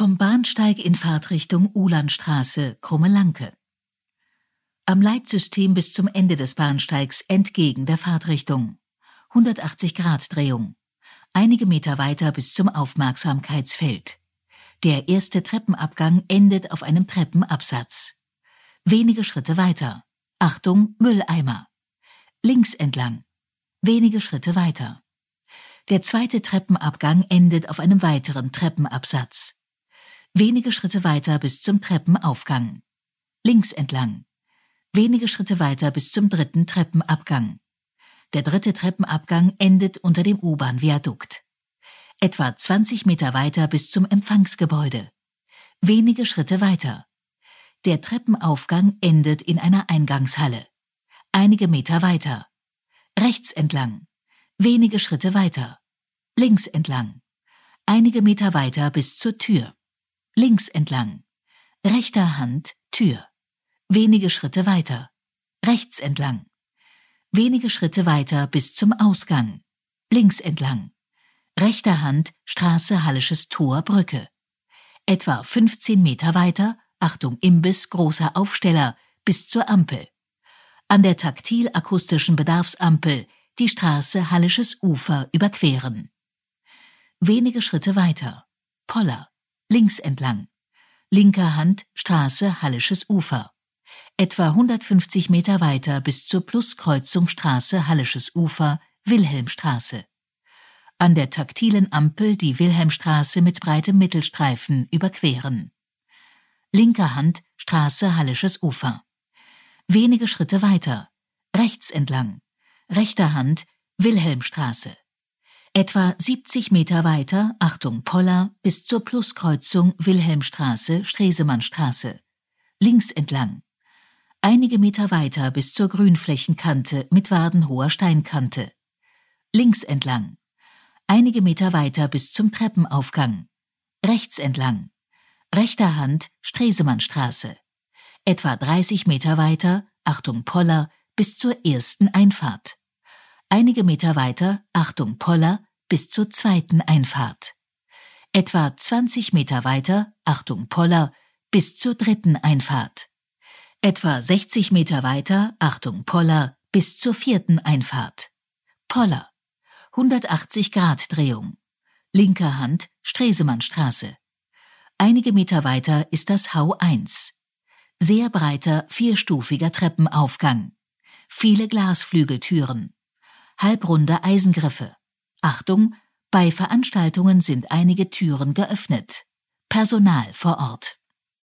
Vom Bahnsteig in Fahrtrichtung Ulandstraße, Krumme Lanke. Am Leitsystem bis zum Ende des Bahnsteigs entgegen der Fahrtrichtung. 180 Grad Drehung. Einige Meter weiter bis zum Aufmerksamkeitsfeld. Der erste Treppenabgang endet auf einem Treppenabsatz. Wenige Schritte weiter. Achtung, Mülleimer. Links entlang. Wenige Schritte weiter. Der zweite Treppenabgang endet auf einem weiteren Treppenabsatz. Wenige Schritte weiter bis zum Treppenaufgang. Links entlang. Wenige Schritte weiter bis zum dritten Treppenabgang. Der dritte Treppenabgang endet unter dem U-Bahn-Viadukt. Etwa 20 Meter weiter bis zum Empfangsgebäude. Wenige Schritte weiter. Der Treppenaufgang endet in einer Eingangshalle. Einige Meter weiter. Rechts entlang. Wenige Schritte weiter. Links entlang. Einige Meter weiter bis zur Tür links entlang, rechter Hand Tür, wenige Schritte weiter, rechts entlang, wenige Schritte weiter bis zum Ausgang, links entlang, rechter Hand Straße Hallisches Tor Brücke, etwa 15 Meter weiter, Achtung Imbiss großer Aufsteller, bis zur Ampel. An der taktil-akustischen Bedarfsampel die Straße Hallisches Ufer überqueren. Wenige Schritte weiter, Poller, links entlang. Linker Hand Straße Hallisches Ufer. Etwa 150 Meter weiter bis zur Pluskreuzung Straße Hallisches Ufer, Wilhelmstraße. An der taktilen Ampel die Wilhelmstraße mit breitem Mittelstreifen überqueren. Linker Hand Straße Hallisches Ufer. Wenige Schritte weiter, rechts entlang. Rechter Hand Wilhelmstraße. Etwa 70 Meter weiter, Achtung Poller, bis zur Pluskreuzung Wilhelmstraße, Stresemannstraße. Links entlang. Einige Meter weiter bis zur Grünflächenkante mit wadenhoher Steinkante. Links entlang. Einige Meter weiter bis zum Treppenaufgang. Rechts entlang. Rechter Hand Stresemannstraße. Etwa 30 Meter weiter, Achtung Poller, bis zur ersten Einfahrt. Einige Meter weiter, Achtung Poller, bis zur zweiten Einfahrt. Etwa 20 Meter weiter, Achtung Poller, bis zur dritten Einfahrt. Etwa 60 Meter weiter, Achtung Poller, bis zur vierten Einfahrt. Poller. 180 Grad Drehung. Linker Hand, Stresemannstraße. Einige Meter weiter ist das Hau1. Sehr breiter, vierstufiger Treppenaufgang. Viele Glasflügeltüren halbrunde Eisengriffe. Achtung, bei Veranstaltungen sind einige Türen geöffnet. Personal vor Ort.